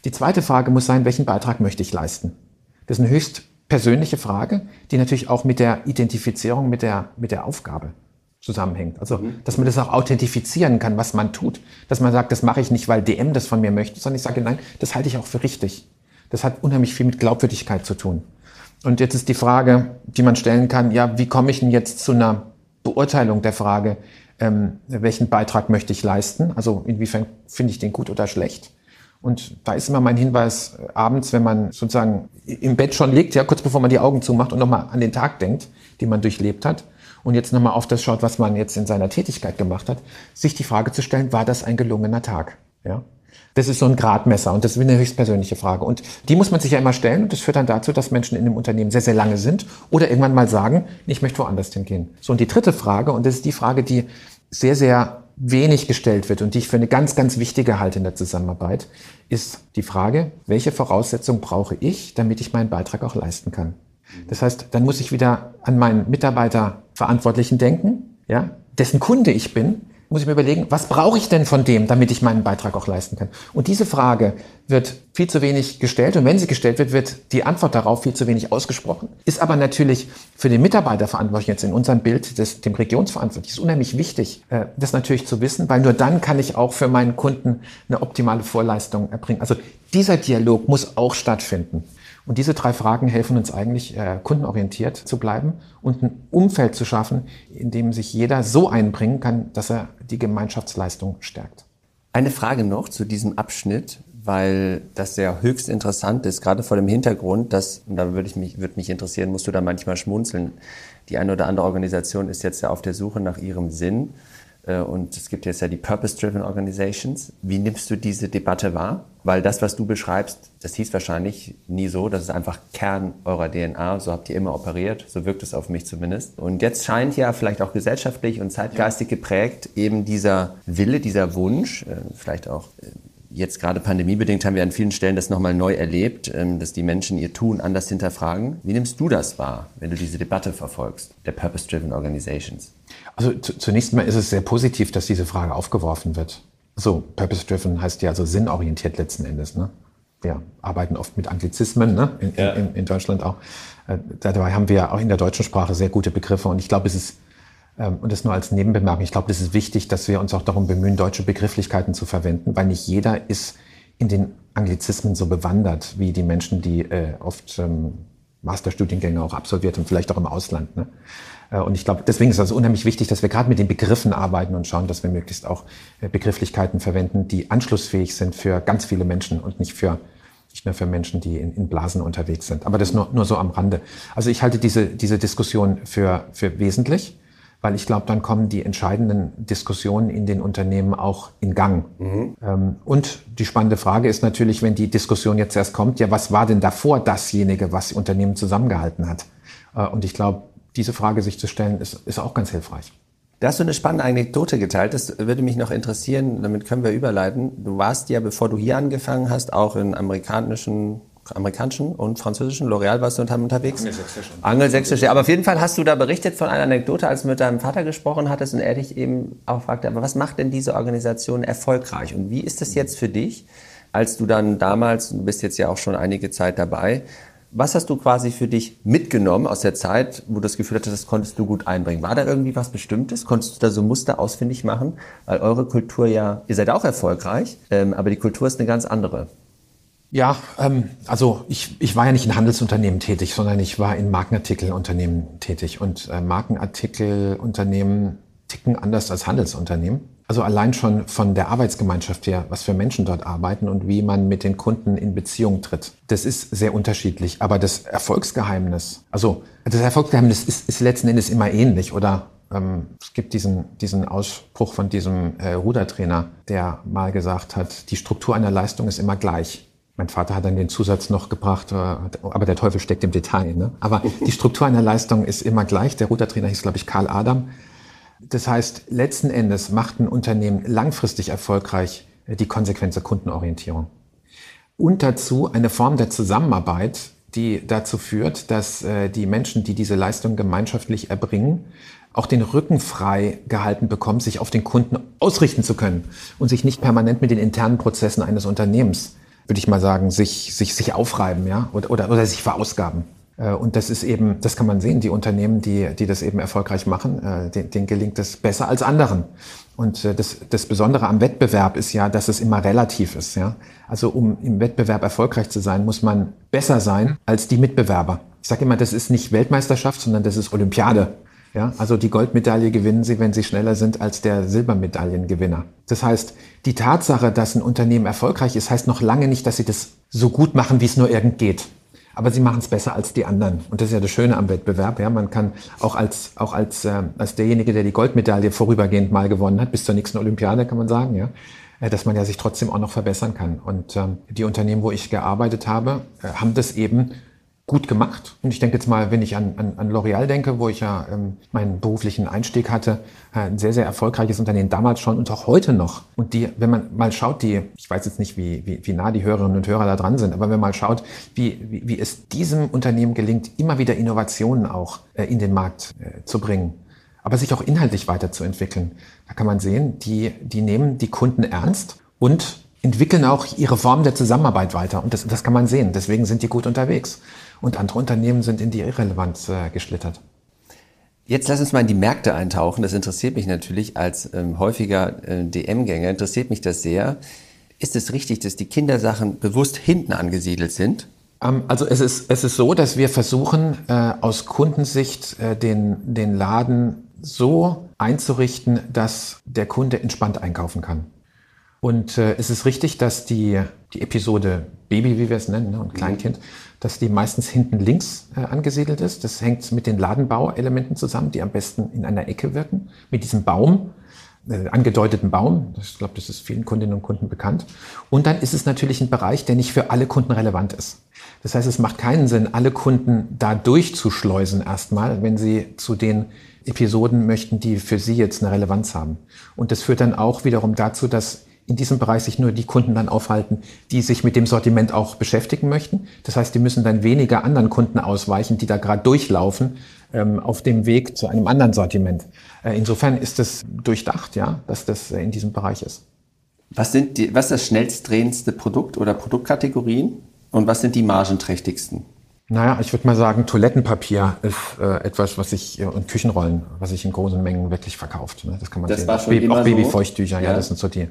C: Die zweite Frage muss sein, welchen Beitrag möchte ich leisten? Das ist eine höchst persönliche Frage, die natürlich auch mit der Identifizierung mit der, mit der Aufgabe zusammenhängt. Also, mhm. dass man das auch authentifizieren kann, was man tut. Dass man sagt, das mache ich nicht, weil DM das von mir möchte, sondern ich sage, nein, das halte ich auch für richtig. Das hat unheimlich viel mit Glaubwürdigkeit zu tun. Und jetzt ist die Frage, die man stellen kann, ja, wie komme ich denn jetzt zu einer Beurteilung der Frage, ähm, welchen Beitrag möchte ich leisten? Also inwiefern finde ich den gut oder schlecht? Und da ist immer mein Hinweis, äh, abends, wenn man sozusagen im Bett schon liegt, ja, kurz bevor man die Augen zumacht und nochmal an den Tag denkt, den man durchlebt hat, und jetzt nochmal auf das schaut, was man jetzt in seiner Tätigkeit gemacht hat, sich die Frage zu stellen, war das ein gelungener Tag? Ja? Das ist so ein Gradmesser und das ist eine höchstpersönliche Frage. Und die muss man sich ja immer stellen und das führt dann dazu, dass Menschen in dem Unternehmen sehr, sehr lange sind oder irgendwann mal sagen, ich möchte woanders hingehen. So, und die dritte Frage, und das ist die Frage, die sehr, sehr wenig gestellt wird und die ich für eine ganz, ganz wichtige halte in der Zusammenarbeit, ist die Frage, welche Voraussetzungen brauche ich, damit ich meinen Beitrag auch leisten kann. Das heißt, dann muss ich wieder an meinen Mitarbeiter Verantwortlichen denken, ja, dessen Kunde ich bin, muss ich mir überlegen, was brauche ich denn von dem, damit ich meinen Beitrag auch leisten kann? Und diese Frage wird viel zu wenig gestellt und wenn sie gestellt wird, wird die Antwort darauf viel zu wenig ausgesprochen. Ist aber natürlich für den Mitarbeiter verantwortlich jetzt in unserem Bild, des, dem Regionsverantwortlichen, ist unheimlich wichtig, äh, das natürlich zu wissen, weil nur dann kann ich auch für meinen Kunden eine optimale Vorleistung erbringen. Also dieser Dialog muss auch stattfinden. Und diese drei Fragen helfen uns eigentlich, äh, kundenorientiert zu bleiben und ein Umfeld zu schaffen, in dem sich jeder so einbringen kann, dass er die Gemeinschaftsleistung stärkt.
B: Eine Frage noch zu diesem Abschnitt, weil das sehr höchst interessant ist, gerade vor dem Hintergrund, dass, und da würde ich mich, würde mich interessieren, musst du da manchmal schmunzeln, die eine oder andere Organisation ist jetzt ja auf der Suche nach ihrem Sinn und es gibt jetzt ja die Purpose-Driven Organizations. Wie nimmst du diese Debatte wahr? Weil das, was du beschreibst, das hieß wahrscheinlich nie so. Das ist einfach Kern eurer DNA. So habt ihr immer operiert. So wirkt es auf mich zumindest. Und jetzt scheint ja vielleicht auch gesellschaftlich und zeitgeistig geprägt eben dieser Wille, dieser Wunsch, äh, vielleicht auch äh, Jetzt gerade pandemiebedingt haben wir an vielen Stellen das nochmal neu erlebt, ähm, dass die Menschen ihr Tun anders hinterfragen. Wie nimmst du das wahr, wenn du diese Debatte verfolgst, der Purpose-Driven Organizations?
C: Also zunächst mal ist es sehr positiv, dass diese Frage aufgeworfen wird. So, Purpose-Driven heißt ja also sinnorientiert letzten Endes. Ne? Wir arbeiten oft mit Anglizismen, ne? in, ja. in, in Deutschland auch. Äh, dabei haben wir auch in der deutschen Sprache sehr gute Begriffe und ich glaube, es ist und das nur als Nebenbemerkung. Ich glaube, das ist wichtig, dass wir uns auch darum bemühen, deutsche Begrifflichkeiten zu verwenden, weil nicht jeder ist in den Anglizismen so bewandert wie die Menschen, die äh, oft ähm, Masterstudiengänge auch absolviert haben, vielleicht auch im Ausland. Ne? Äh, und ich glaube, deswegen ist es also unheimlich wichtig, dass wir gerade mit den Begriffen arbeiten und schauen, dass wir möglichst auch äh, Begrifflichkeiten verwenden, die anschlussfähig sind für ganz viele Menschen und nicht für nicht nur für Menschen, die in, in Blasen unterwegs sind. Aber das nur, nur so am Rande. Also ich halte diese, diese Diskussion für, für wesentlich weil ich glaube, dann kommen die entscheidenden Diskussionen in den Unternehmen auch in Gang. Mhm. Ähm, und die spannende Frage ist natürlich, wenn die Diskussion jetzt erst kommt, ja, was war denn davor dasjenige, was die Unternehmen zusammengehalten hat? Äh, und ich glaube, diese Frage sich zu stellen, ist, ist auch ganz hilfreich.
B: Da hast du eine spannende Anekdote geteilt, das würde mich noch interessieren, damit können wir überleiten. Du warst ja, bevor du hier angefangen hast, auch in amerikanischen amerikanischen und französischen L'Oreal warst du haben unterwegs? Angelsächsisch. Angelsächsisch, ja. Aber auf jeden Fall hast du da berichtet von einer Anekdote, als du mit deinem Vater gesprochen hattest und er dich eben auch fragte, aber was macht denn diese Organisation erfolgreich? Und wie ist das jetzt für dich, als du dann damals, du bist jetzt ja auch schon einige Zeit dabei, was hast du quasi für dich mitgenommen aus der Zeit, wo du das Gefühl hattest, das konntest du gut einbringen? War da irgendwie was Bestimmtes? Konntest du da so Muster ausfindig machen? Weil eure Kultur ja, ihr seid auch erfolgreich, ähm, aber die Kultur ist eine ganz andere.
C: Ja, ähm, also ich, ich war ja nicht in Handelsunternehmen tätig, sondern ich war in Markenartikelunternehmen tätig. Und äh, Markenartikelunternehmen ticken anders als Handelsunternehmen. Also allein schon von der Arbeitsgemeinschaft her, was für Menschen dort arbeiten und wie man mit den Kunden in Beziehung tritt. Das ist sehr unterschiedlich. Aber das Erfolgsgeheimnis, also das Erfolgsgeheimnis ist, ist letzten Endes immer ähnlich. Oder ähm, es gibt diesen, diesen Ausspruch von diesem äh, Rudertrainer, der mal gesagt hat, die Struktur einer Leistung ist immer gleich. Mein Vater hat dann den Zusatz noch gebracht, äh, aber der Teufel steckt im Detail. Ne? Aber die Struktur einer Leistung ist immer gleich. Der Rudertrainer hieß, glaube ich, Karl Adam. Das heißt, letzten Endes macht ein Unternehmen langfristig erfolgreich äh, die konsequente Kundenorientierung. Und dazu eine Form der Zusammenarbeit, die dazu führt, dass äh, die Menschen, die diese Leistung gemeinschaftlich erbringen, auch den Rücken frei gehalten bekommen, sich auf den Kunden ausrichten zu können und sich nicht permanent mit den internen Prozessen eines Unternehmens würde ich mal sagen, sich, sich, sich aufreiben, ja, oder, oder, oder sich verausgaben. Äh, und das ist eben, das kann man sehen, die Unternehmen, die, die das eben erfolgreich machen, äh, denen, denen gelingt das besser als anderen. Und äh, das, das Besondere am Wettbewerb ist ja, dass es immer relativ ist. Ja? Also um im Wettbewerb erfolgreich zu sein, muss man besser sein als die Mitbewerber. Ich sage immer, das ist nicht Weltmeisterschaft, sondern das ist Olympiade. Ja, also die Goldmedaille gewinnen sie, wenn sie schneller sind als der Silbermedaillengewinner. Das heißt, die Tatsache, dass ein Unternehmen erfolgreich ist, heißt noch lange nicht, dass sie das so gut machen, wie es nur irgend geht. Aber sie machen es besser als die anderen. Und das ist ja das Schöne am Wettbewerb. Ja, man kann auch als, auch als, äh, als derjenige, der die Goldmedaille vorübergehend mal gewonnen hat, bis zur nächsten Olympiade, kann man sagen, ja, äh, dass man ja sich trotzdem auch noch verbessern kann. Und ähm, die Unternehmen, wo ich gearbeitet habe, äh, haben das eben gut gemacht. Und ich denke jetzt mal, wenn ich an, an, an L'Oreal denke, wo ich ja ähm, meinen beruflichen Einstieg hatte, äh, ein sehr, sehr erfolgreiches Unternehmen damals schon und auch heute noch. Und die, wenn man mal schaut, die, ich weiß jetzt nicht, wie, wie, wie nah die Hörerinnen und Hörer da dran sind, aber wenn man mal schaut, wie, wie, wie es diesem Unternehmen gelingt, immer wieder Innovationen auch äh, in den Markt äh, zu bringen aber sich auch inhaltlich weiterzuentwickeln. Da kann man sehen, die, die nehmen die Kunden ernst und entwickeln auch ihre Form der Zusammenarbeit weiter. Und das, das kann man sehen. Deswegen sind die gut unterwegs. Und andere Unternehmen sind in die Irrelevanz äh, geschlittert.
B: Jetzt lass uns mal in die Märkte eintauchen. Das interessiert mich natürlich als ähm, häufiger äh, DM-Gänger, interessiert mich das sehr. Ist es richtig, dass die Kindersachen bewusst hinten angesiedelt sind?
C: Ähm, also es ist, es ist so, dass wir versuchen, äh, aus Kundensicht äh, den, den Laden so einzurichten, dass der Kunde entspannt einkaufen kann. Und äh, es ist richtig, dass die, die Episode Baby, wie wir es nennen, ne, und Kleinkind, mhm. dass die meistens hinten links äh, angesiedelt ist. Das hängt mit den Ladenbauelementen zusammen, die am besten in einer Ecke wirken. Mit diesem Baum, äh, angedeuteten Baum. Ich glaube, das ist vielen Kundinnen und Kunden bekannt. Und dann ist es natürlich ein Bereich, der nicht für alle Kunden relevant ist. Das heißt, es macht keinen Sinn, alle Kunden da durchzuschleusen erstmal, wenn sie zu den Episoden möchten, die für sie jetzt eine Relevanz haben. Und das führt dann auch wiederum dazu, dass in diesem Bereich sich nur die Kunden dann aufhalten, die sich mit dem Sortiment auch beschäftigen möchten. Das heißt, die müssen dann weniger anderen Kunden ausweichen, die da gerade durchlaufen ähm, auf dem Weg zu einem anderen Sortiment. Äh, insofern ist es durchdacht, ja, dass das äh, in diesem Bereich ist.
B: Was sind die, was ist das schnellst drehendste Produkt oder Produktkategorien und was sind die margenträchtigsten?
C: Naja, ich würde mal sagen, Toilettenpapier ist äh, etwas, was sich äh, und Küchenrollen, was sich in großen Mengen wirklich verkauft. Ne? Das kann man
B: das
C: sehen.
B: War schon Baby,
C: auch Babyfeuchttücher, ja. ja, das sind so die.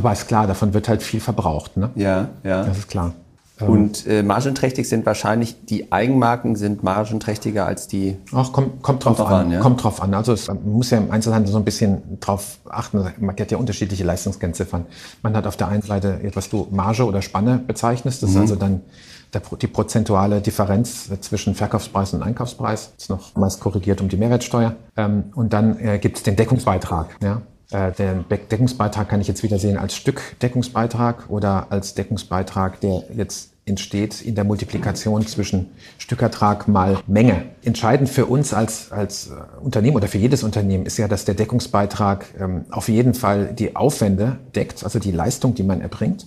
C: Aber ist klar, davon wird halt viel verbraucht. Ne?
B: Ja, ja.
C: Das ist klar.
B: Ähm, und äh, margenträchtig sind wahrscheinlich die Eigenmarken sind margenträchtiger als die.
C: Ach, kommt, kommt drauf an. an ja? Kommt drauf an. Also es, man muss ja im Einzelhandel so ein bisschen drauf achten. Man hat ja unterschiedliche Leistungskennziffern. Man hat auf der einen Seite etwas du Marge oder Spanne bezeichnest. Das mhm. ist also dann der, die prozentuale Differenz zwischen Verkaufspreis und Einkaufspreis. Das ist noch meist korrigiert um die Mehrwertsteuer. Ähm, und dann äh, gibt es den Deckungsbeitrag. Ja? Äh, den Deckungsbeitrag kann ich jetzt wieder sehen als Stückdeckungsbeitrag oder als Deckungsbeitrag, der jetzt entsteht in der Multiplikation zwischen Stückertrag mal Menge. Entscheidend für uns als, als äh, Unternehmen oder für jedes Unternehmen ist ja, dass der Deckungsbeitrag ähm, auf jeden Fall die Aufwände deckt, also die Leistung, die man erbringt.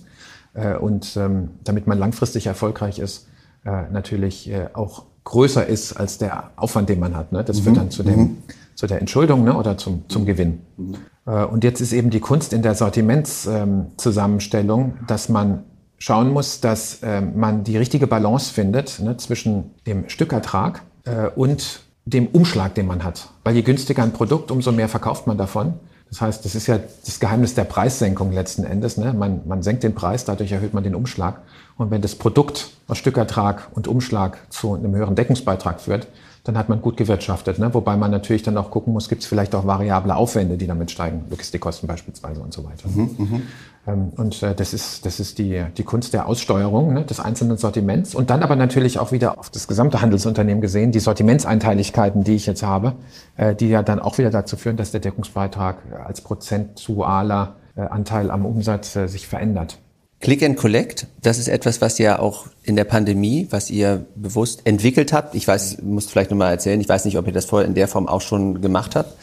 C: Äh, und ähm, damit man langfristig erfolgreich ist, äh, natürlich äh, auch größer ist als der Aufwand, den man hat. Ne? Das mhm. führt dann zu, dem, mhm. zu der Entschuldung ne? oder zum, zum Gewinn. Mhm. Äh, und jetzt ist eben die Kunst in der Sortimentszusammenstellung, ähm, dass man schauen muss, dass äh, man die richtige Balance findet ne? zwischen dem Stückertrag äh, und dem Umschlag, den man hat. Weil je günstiger ein Produkt, umso mehr verkauft man davon. Das heißt, das ist ja das Geheimnis der Preissenkung letzten Endes. Ne? Man, man senkt den Preis, dadurch erhöht man den Umschlag. Und wenn das Produkt aus Stückertrag und Umschlag zu einem höheren Deckungsbeitrag führt, dann hat man gut gewirtschaftet. Ne? Wobei man natürlich dann auch gucken muss, gibt es vielleicht auch variable Aufwände, die damit steigen, Logistikkosten beispielsweise und so weiter. Mhm, mhm. ähm, und äh, das ist, das ist die, die Kunst der Aussteuerung ne, des einzelnen Sortiments. Und dann aber natürlich auch wieder auf das gesamte Handelsunternehmen gesehen, die Sortimentseinteiligkeiten, die ich jetzt habe, äh, die ja dann auch wieder dazu führen, dass der Deckungsbeitrag als prozentualer äh, Anteil am Umsatz äh, sich verändert.
B: Click and Collect, das ist etwas, was ihr auch in der Pandemie, was ihr bewusst entwickelt habt. Ich weiß, muss vielleicht nochmal erzählen, ich weiß nicht, ob ihr das vorher in der Form auch schon gemacht habt.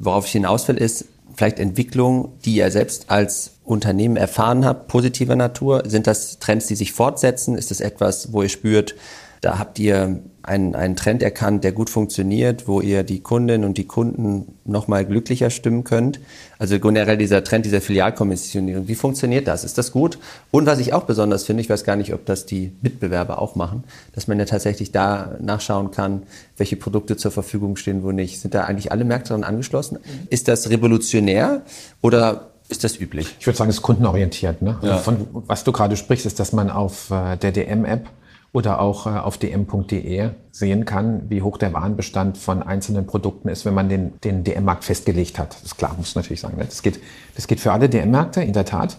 B: Worauf ich hinaus will, ist vielleicht Entwicklung, die ihr selbst als Unternehmen erfahren habt, positiver Natur. Sind das Trends, die sich fortsetzen? Ist das etwas, wo ihr spürt, da habt ihr einen, einen Trend erkannt, der gut funktioniert, wo ihr die Kundinnen und die Kunden nochmal glücklicher stimmen könnt. Also generell dieser Trend dieser Filialkommissionierung, wie funktioniert das? Ist das gut? Und was ich auch besonders finde, ich weiß gar nicht, ob das die Mitbewerber auch machen, dass man ja tatsächlich da nachschauen kann, welche Produkte zur Verfügung stehen, wo nicht. Sind da eigentlich alle Märkte daran angeschlossen? Ist das revolutionär oder ist das üblich?
C: Ich würde sagen, es ist kundenorientiert. Ne? Ja. Von was du gerade sprichst, ist, dass man auf äh, der DM-App oder auch äh, auf dm.de sehen kann, wie hoch der Warenbestand von einzelnen Produkten ist, wenn man den, den DM-Markt festgelegt hat. Das ist klar, muss natürlich sagen. Ne? Das geht, das geht für alle DM-Märkte, in der Tat.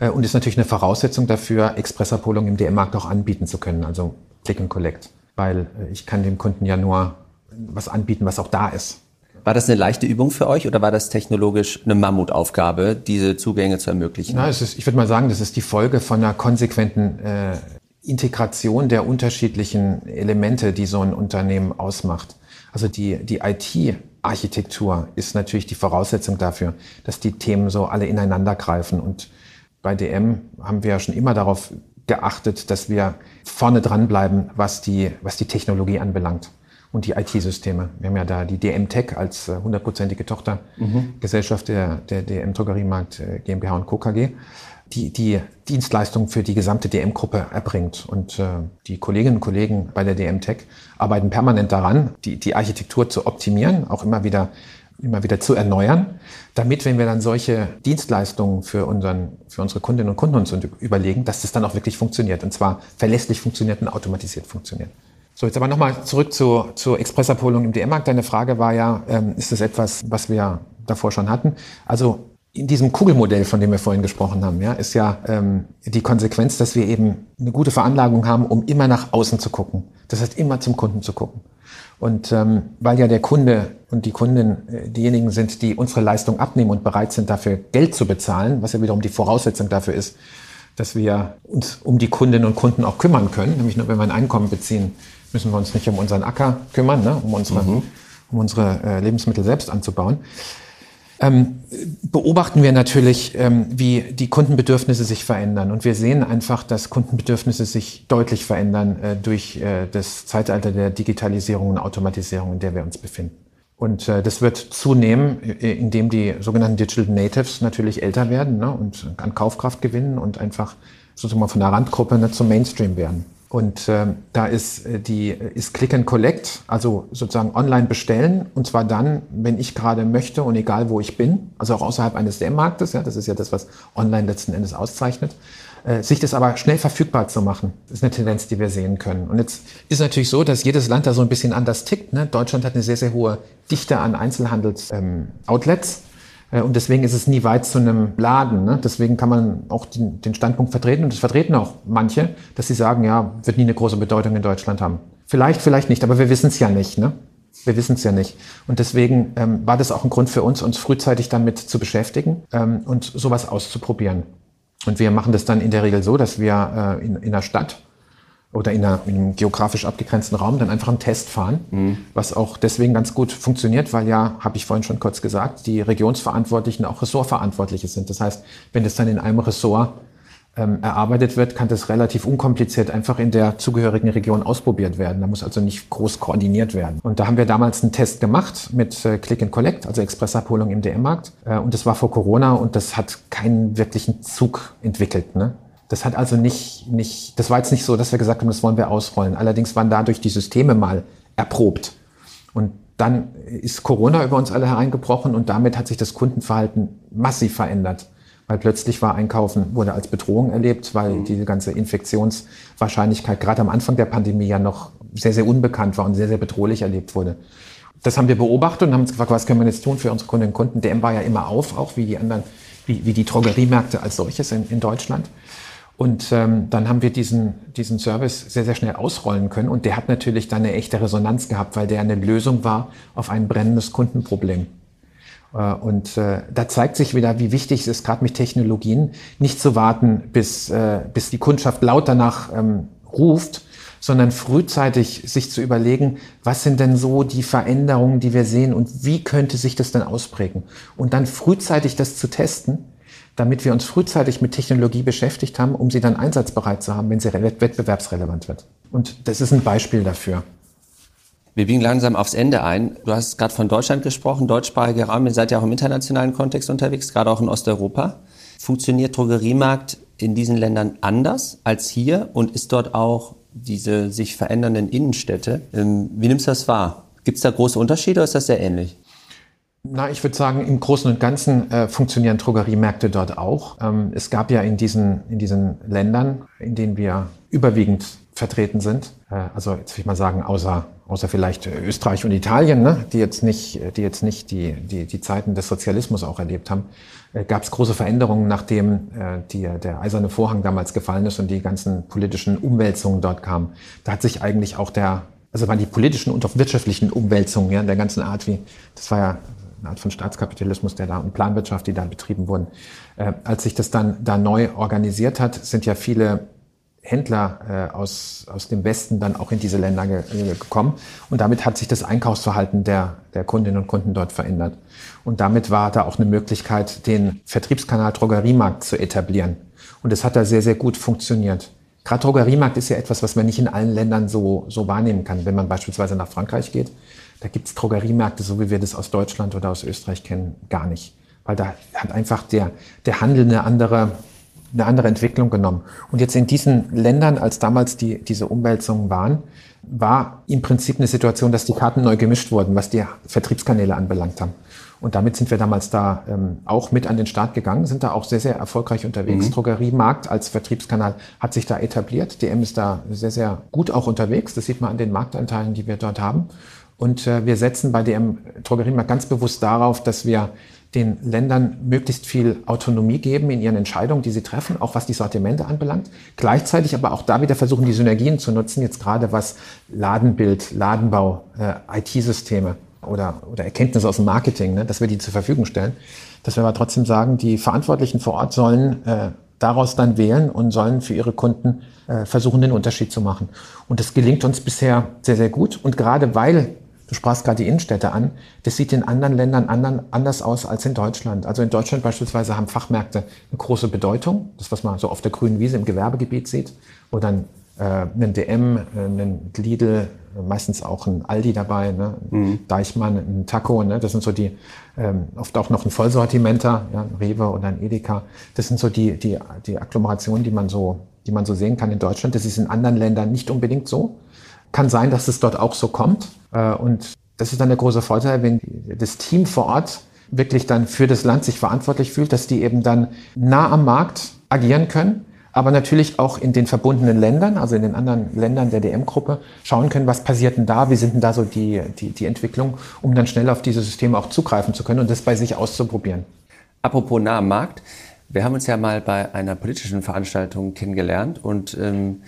C: Äh, und ist natürlich eine Voraussetzung dafür, Expressabholung im DM-Markt auch anbieten zu können, also Click and Collect. Weil äh, ich kann dem Kunden ja nur was anbieten, was auch da ist.
B: War das eine leichte Übung für euch oder war das technologisch eine Mammutaufgabe, diese Zugänge zu ermöglichen?
C: Na, es ist, ich würde mal sagen, das ist die Folge von einer konsequenten äh, Integration der unterschiedlichen Elemente, die so ein Unternehmen ausmacht. Also die, die IT-Architektur ist natürlich die Voraussetzung dafür, dass die Themen so alle ineinander greifen. Und bei DM haben wir ja schon immer darauf geachtet, dass wir vorne dranbleiben, was die, was die Technologie anbelangt. und die IT-Systeme. Wir haben ja da die DM Tech als äh, hundertprozentige Tochtergesellschaft der, der DM Drogeriemarkt äh, GmbH und Co. KG, die die Dienstleistungen für die gesamte DM-Gruppe erbringt. Und äh, die Kolleginnen und Kollegen bei der DM Tech arbeiten permanent daran, die, die Architektur zu optimieren, auch immer wieder immer wieder zu erneuern, damit, wenn wir dann solche Dienstleistungen für, unseren, für unsere Kundinnen und Kunden uns überlegen, dass das dann auch wirklich funktioniert und zwar verlässlich funktioniert und automatisiert funktioniert. So, jetzt aber nochmal zurück zu, zur Expressabholung im DM-Markt. Deine Frage war ja, ähm, ist das etwas, was wir davor schon hatten? Also in diesem Kugelmodell, von dem wir vorhin gesprochen haben, ja, ist ja ähm, die Konsequenz, dass wir eben eine gute Veranlagung haben, um immer nach außen zu gucken. Das heißt, immer zum Kunden zu gucken. Und ähm, weil ja der Kunde und die Kundin äh, diejenigen sind, die unsere Leistung abnehmen und bereit sind, dafür Geld zu bezahlen, was ja wiederum die Voraussetzung dafür ist, dass wir uns um die Kundinnen und Kunden auch kümmern können, nämlich nur wenn wir ein Einkommen beziehen, müssen wir uns nicht um unseren Acker kümmern, ne? um unsere, mhm. um unsere äh, Lebensmittel selbst anzubauen. Ähm, beobachten wir natürlich, ähm, wie die Kundenbedürfnisse sich verändern. Und wir sehen einfach, dass Kundenbedürfnisse sich deutlich verändern äh, durch äh, das Zeitalter der Digitalisierung und Automatisierung, in der wir uns befinden. Und äh, das wird zunehmen, äh, indem die sogenannten Digital Natives natürlich älter werden ne, und an Kaufkraft gewinnen und einfach sozusagen von der Randgruppe ne, zum Mainstream werden. Und äh, da ist äh, die ist Click and Collect, also sozusagen online bestellen und zwar dann, wenn ich gerade möchte und egal wo ich bin, also auch außerhalb eines DM-Marktes, ja, das ist ja das, was online letzten Endes auszeichnet, äh, sich das aber schnell verfügbar zu machen, das ist eine Tendenz, die wir sehen können. Und jetzt ist natürlich so, dass jedes Land da so ein bisschen anders tickt. Ne? Deutschland hat eine sehr sehr hohe Dichte an Einzelhandels-Outlets. Ähm, äh, und deswegen ist es nie weit zu einem Laden. Ne? Deswegen kann man auch den, den Standpunkt vertreten, und das vertreten auch manche, dass sie sagen, ja, wird nie eine große Bedeutung in Deutschland haben. Vielleicht, vielleicht nicht, aber wir wissen es ja nicht. Ne? Wir wissen es ja nicht. Und deswegen ähm, war das auch ein Grund für uns, uns frühzeitig damit zu beschäftigen ähm, und sowas auszuprobieren. Und wir machen das dann in der Regel so, dass wir äh, in, in der Stadt oder in, einer, in, einem geografisch abgegrenzten Raum dann einfach einen Test fahren, mhm. was auch deswegen ganz gut funktioniert, weil ja, habe ich vorhin schon kurz gesagt, die Regionsverantwortlichen auch Ressortverantwortliche sind. Das heißt, wenn das dann in einem Ressort ähm, erarbeitet wird, kann das relativ unkompliziert einfach in der zugehörigen Region ausprobiert werden. Da muss also nicht groß koordiniert werden. Und da haben wir damals einen Test gemacht mit äh, Click and Collect, also Expressabholung im DM-Markt. Äh, und das war vor Corona und das hat keinen wirklichen Zug entwickelt. Ne? Das hat also nicht, nicht, das war jetzt nicht so, dass wir gesagt haben, das wollen wir ausrollen. Allerdings waren dadurch die Systeme mal erprobt. Und dann ist Corona über uns alle hereingebrochen und damit hat sich das Kundenverhalten massiv verändert. Weil plötzlich war Einkaufen, wurde als Bedrohung erlebt, weil mhm. diese ganze Infektionswahrscheinlichkeit gerade am Anfang der Pandemie ja noch sehr, sehr unbekannt war und sehr, sehr bedrohlich erlebt wurde. Das haben wir beobachtet und haben uns gefragt, was können wir jetzt tun für unsere Kundinnen und Kunden. DM war ja immer auf, auch wie die anderen, wie, wie die Drogeriemärkte als solches in, in Deutschland. Und ähm, dann haben wir diesen, diesen Service sehr, sehr schnell ausrollen können. Und der hat natürlich dann eine echte Resonanz gehabt, weil der eine Lösung war auf ein brennendes Kundenproblem. Äh, und äh, da zeigt sich wieder, wie wichtig es ist, gerade mit Technologien, nicht zu warten, bis, äh, bis die Kundschaft laut danach ähm, ruft, sondern frühzeitig sich zu überlegen, was sind denn so die Veränderungen, die wir sehen und wie könnte sich das dann ausprägen. Und dann frühzeitig das zu testen damit wir uns frühzeitig mit Technologie beschäftigt haben, um sie dann einsatzbereit zu haben, wenn sie wettbewerbsrelevant wird. Und das ist ein Beispiel dafür.
B: Wir biegen langsam aufs Ende ein. Du hast gerade von Deutschland gesprochen, deutschsprachiger Raum. Ihr seid ja auch im internationalen Kontext unterwegs, gerade auch in Osteuropa. Funktioniert Drogeriemarkt in diesen Ländern anders als hier und ist dort auch diese sich verändernden Innenstädte? Ähm, wie nimmst du das wahr? Gibt es da große Unterschiede oder ist das sehr ähnlich?
C: Na, ich würde sagen, im Großen und Ganzen äh, funktionieren Drogeriemärkte dort auch. Ähm, es gab ja in diesen, in diesen Ländern, in denen wir überwiegend vertreten sind, äh, also jetzt will ich mal sagen, außer, außer vielleicht Österreich und Italien, ne, die jetzt nicht, die, jetzt nicht die, die, die Zeiten des Sozialismus auch erlebt haben, äh, gab es große Veränderungen, nachdem äh, die, der eiserne Vorhang damals gefallen ist und die ganzen politischen Umwälzungen dort kamen. Da hat sich eigentlich auch der also waren die politischen und auch wirtschaftlichen Umwälzungen ja, der ganzen Art, wie das war ja eine Art von Staatskapitalismus, der da und Planwirtschaft, die da betrieben wurden. Äh, als sich das dann da neu organisiert hat, sind ja viele Händler äh, aus, aus dem Westen dann auch in diese Länder ge äh, gekommen. Und damit hat sich das Einkaufsverhalten der, der Kundinnen und Kunden dort verändert. Und damit war da auch eine Möglichkeit, den Vertriebskanal Drogeriemarkt zu etablieren. Und es hat da sehr, sehr gut funktioniert. Gerade Drogeriemarkt ist ja etwas, was man nicht in allen Ländern so, so wahrnehmen kann. Wenn man beispielsweise nach Frankreich geht, da gibt es Drogeriemärkte, so wie wir das aus Deutschland oder aus Österreich kennen, gar nicht. Weil da hat einfach der, der Handel eine andere, eine andere Entwicklung genommen. Und jetzt in diesen Ländern, als damals die, diese Umwälzungen waren, war im Prinzip eine Situation, dass die Karten neu gemischt wurden, was die Vertriebskanäle anbelangt haben. Und damit sind wir damals da ähm, auch mit an den Start gegangen, sind da auch sehr, sehr erfolgreich unterwegs. Mhm. Drogeriemarkt als Vertriebskanal hat sich da etabliert. DM ist da sehr, sehr gut auch unterwegs. Das sieht man an den Marktanteilen, die wir dort haben. Und äh, wir setzen bei DM Drogeriemarkt ganz bewusst darauf, dass wir den Ländern möglichst viel Autonomie geben in ihren Entscheidungen, die sie treffen, auch was die Sortimente anbelangt. Gleichzeitig aber auch da wieder versuchen, die Synergien zu nutzen, jetzt gerade was Ladenbild, Ladenbau, äh, IT-Systeme oder, oder Erkenntnisse aus dem Marketing, ne, dass wir die zur Verfügung stellen. Dass wir aber trotzdem sagen, die Verantwortlichen vor Ort sollen äh, daraus dann wählen und sollen für ihre Kunden äh, versuchen, den Unterschied zu machen. Und das gelingt uns bisher sehr, sehr gut. Und gerade weil Du sprachst gerade die Innenstädte an. Das sieht in anderen Ländern anderen, anders aus als in Deutschland. Also in Deutschland beispielsweise haben Fachmärkte eine große Bedeutung. Das, was man so auf der grünen Wiese im Gewerbegebiet sieht, dann äh, ein DM, ein Lidl, meistens auch ein Aldi dabei, ne? Mhm. Deichmann, ein Taco, ne? das sind so die, ähm, oft auch noch ein Vollsortimenter, ja? ein Rewe oder ein Edeka. Das sind so die, die, die Agglomerationen, die man so, die man so sehen kann in Deutschland. Das ist in anderen Ländern nicht unbedingt so. Kann sein, dass es dort auch so kommt. Äh, und das ist dann der große Vorteil, wenn das Team vor Ort wirklich dann für das Land sich verantwortlich fühlt, dass die eben dann nah am Markt agieren können, aber natürlich auch in den verbundenen Ländern, also in den anderen Ländern der DM-Gruppe, schauen können, was passiert denn da, wie sind denn da so die, die, die Entwicklungen, um dann schnell auf diese Systeme auch zugreifen zu können und das bei sich auszuprobieren.
B: Apropos nah am Markt, wir haben uns ja mal bei einer politischen Veranstaltung kennengelernt und ähm,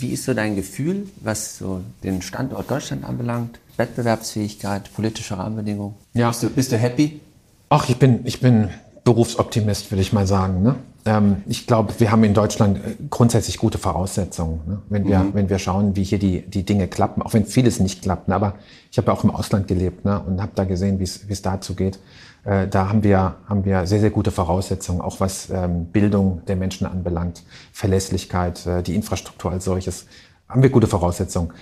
B: wie ist so dein Gefühl, was so den Standort Deutschland anbelangt? Wettbewerbsfähigkeit, politische Rahmenbedingungen? Ja. Bist du, bist du happy?
C: Ach, ich bin, ich bin Berufsoptimist, würde ich mal sagen. Ne? Ähm, ich glaube, wir haben in Deutschland äh, grundsätzlich gute Voraussetzungen, ne? wenn, wir, mhm. wenn wir schauen, wie hier die, die Dinge klappen, auch wenn vieles nicht klappt. Ne? Aber ich habe ja auch im Ausland gelebt ne? und habe da gesehen, wie es dazu geht. Äh, da haben wir, haben wir sehr, sehr gute Voraussetzungen, auch was ähm, Bildung der Menschen anbelangt, Verlässlichkeit, äh, die Infrastruktur als solches, haben wir gute Voraussetzungen.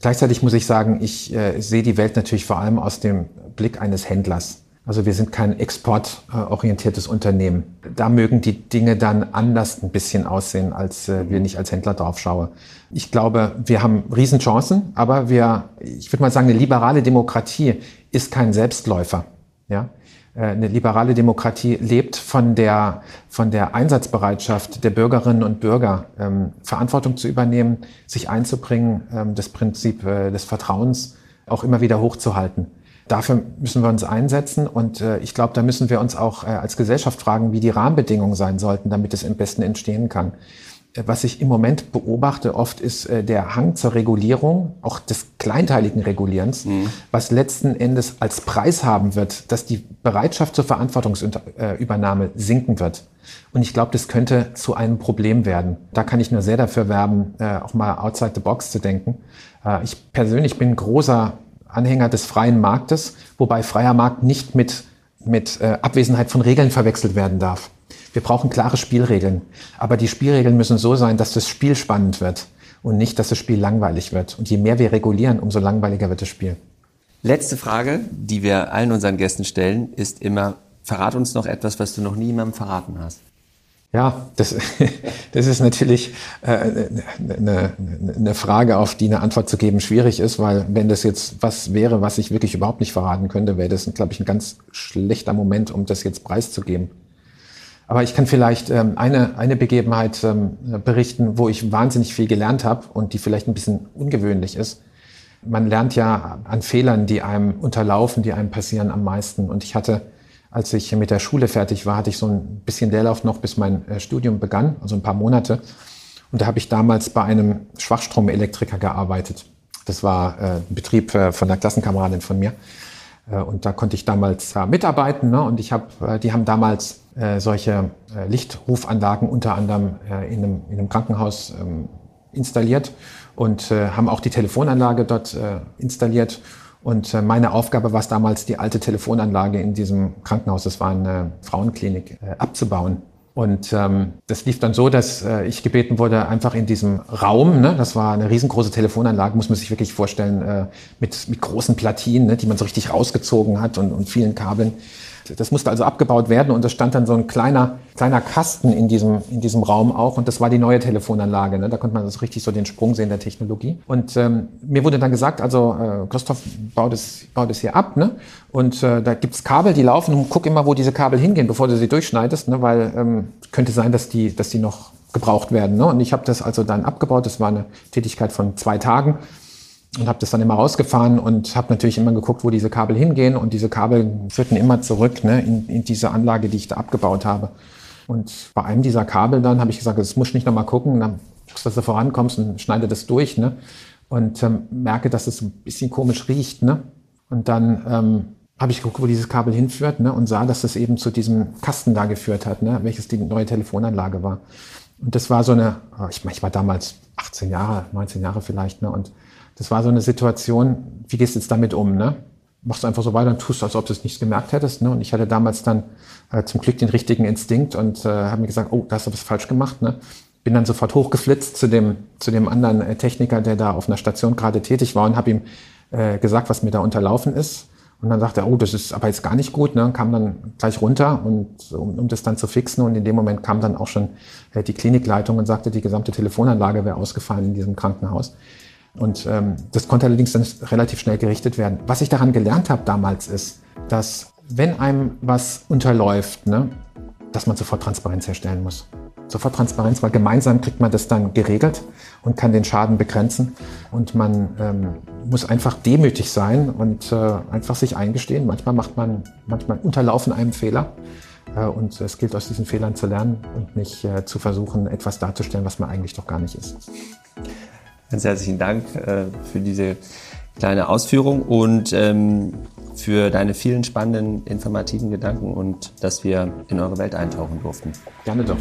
C: Gleichzeitig muss ich sagen, ich äh, sehe die Welt natürlich vor allem aus dem Blick eines Händlers. Also wir sind kein exportorientiertes Unternehmen. Da mögen die Dinge dann anders ein bisschen aussehen, als äh, wir nicht als Händler drauf schaue. Ich glaube, wir haben Riesenchancen, aber wir, ich würde mal sagen, eine liberale Demokratie ist kein Selbstläufer. Ja? Äh, eine liberale Demokratie lebt von der, von der Einsatzbereitschaft der Bürgerinnen und Bürger, ähm, Verantwortung zu übernehmen, sich einzubringen, ähm, das Prinzip äh, des Vertrauens auch immer wieder hochzuhalten. Dafür müssen wir uns einsetzen und äh, ich glaube, da müssen wir uns auch äh, als Gesellschaft fragen, wie die Rahmenbedingungen sein sollten, damit es im Besten entstehen kann. Äh, was ich im Moment beobachte oft ist äh, der Hang zur Regulierung, auch des kleinteiligen Regulierens, mhm. was letzten Endes als Preis haben wird, dass die Bereitschaft zur Verantwortungsübernahme sinken wird. Und ich glaube, das könnte zu einem Problem werden. Da kann ich nur sehr dafür werben, äh, auch mal outside the box zu denken. Ich persönlich bin großer Anhänger des freien Marktes, wobei freier Markt nicht mit, mit Abwesenheit von Regeln verwechselt werden darf. Wir brauchen klare Spielregeln. Aber die Spielregeln müssen so sein, dass das Spiel spannend wird und nicht, dass das Spiel langweilig wird. Und je mehr wir regulieren, umso langweiliger wird das Spiel.
B: Letzte Frage, die wir allen unseren Gästen stellen, ist immer, verrat uns noch etwas, was du noch niemandem verraten hast.
C: Ja, das, das ist natürlich äh, eine, eine Frage, auf die eine Antwort zu geben schwierig ist, weil wenn das jetzt was wäre, was ich wirklich überhaupt nicht verraten könnte, wäre das, glaube ich, ein ganz schlechter Moment, um das jetzt preiszugeben. Aber ich kann vielleicht ähm, eine, eine Begebenheit ähm, berichten, wo ich wahnsinnig viel gelernt habe und die vielleicht ein bisschen ungewöhnlich ist. Man lernt ja an Fehlern, die einem unterlaufen, die einem passieren am meisten. Und ich hatte, als ich mit der Schule fertig war, hatte ich so ein bisschen Leerlauf noch, bis mein äh, Studium begann, also ein paar Monate. Und da habe ich damals bei einem Schwachstromelektriker gearbeitet. Das war äh, ein Betrieb äh, von einer Klassenkameradin von mir. Äh, und da konnte ich damals äh, mitarbeiten. Ne? Und ich habe, äh, die haben damals äh, solche äh, Lichtrufanlagen unter anderem äh, in, einem, in einem Krankenhaus ähm, installiert und äh, haben auch die Telefonanlage dort äh, installiert. Und meine Aufgabe war es damals, die alte Telefonanlage in diesem Krankenhaus, das war eine Frauenklinik, abzubauen. Und ähm, das lief dann so, dass äh, ich gebeten wurde, einfach in diesem Raum, ne, das war eine riesengroße Telefonanlage, muss man sich wirklich vorstellen, äh, mit, mit großen Platinen, ne, die man so richtig rausgezogen hat und, und vielen Kabeln. Das musste also abgebaut werden und es stand dann so ein kleiner, kleiner Kasten in diesem, in diesem Raum auch und das war die neue Telefonanlage. Ne? Da konnte man also richtig so den Sprung sehen der Technologie. Und ähm, mir wurde dann gesagt, also äh, Christoph, bau das, bau das hier ab ne? und äh, da gibt's Kabel, die laufen und guck immer, wo diese Kabel hingehen, bevor du sie durchschneidest, ne? weil ähm, könnte sein, dass die, dass die noch gebraucht werden. Ne? Und ich habe das also dann abgebaut. Das war eine Tätigkeit von zwei Tagen und habe das dann immer rausgefahren und habe natürlich immer geguckt, wo diese Kabel hingehen und diese Kabel führten immer zurück ne, in, in diese Anlage, die ich da abgebaut habe. Und bei einem dieser Kabel dann habe ich gesagt, das muss ich nicht nochmal gucken, dann guckst, dass du vorankommst und schneide das durch ne, und ähm, merke, dass es ein bisschen komisch riecht. Ne. Und dann ähm, habe ich geguckt, wo dieses Kabel hinführt ne, und sah, dass es eben zu diesem Kasten da geführt hat, ne, welches die neue Telefonanlage war. Und das war so eine, oh, ich, ich war damals 18 Jahre, 19 Jahre vielleicht, ne, und das war so eine Situation, wie gehst du jetzt damit um, ne? Machst du einfach so weiter und tust, als ob du es nicht gemerkt hättest, ne? Und ich hatte damals dann äh, zum Glück den richtigen Instinkt und äh, habe mir gesagt, oh, da hast du was falsch gemacht, ne? Bin dann sofort hochgeflitzt zu dem, zu dem anderen äh, Techniker, der da auf einer Station gerade tätig war und habe ihm äh, gesagt, was mir da unterlaufen ist. Und dann sagte er, oh, das ist aber jetzt gar nicht gut, ne? kam dann gleich runter und um, um das dann zu fixen. Und in dem Moment kam dann auch schon äh, die Klinikleitung und sagte, die gesamte Telefonanlage wäre ausgefallen in diesem Krankenhaus. Und ähm, das konnte allerdings dann relativ schnell gerichtet werden. Was ich daran gelernt habe damals ist, dass wenn einem was unterläuft, ne, dass man sofort Transparenz herstellen muss. Sofort Transparenz, weil gemeinsam kriegt man das dann geregelt und kann den Schaden begrenzen. Und man ähm, muss einfach demütig sein und äh, einfach sich eingestehen. Manchmal macht man, manchmal unterlaufen einem Fehler. Äh, und es gilt aus diesen Fehlern zu lernen und nicht äh, zu versuchen, etwas darzustellen, was man eigentlich doch gar nicht ist.
B: Ganz herzlichen Dank äh, für diese kleine Ausführung und ähm, für deine vielen spannenden, informativen Gedanken und dass wir in eure Welt eintauchen durften.
C: Gerne doch.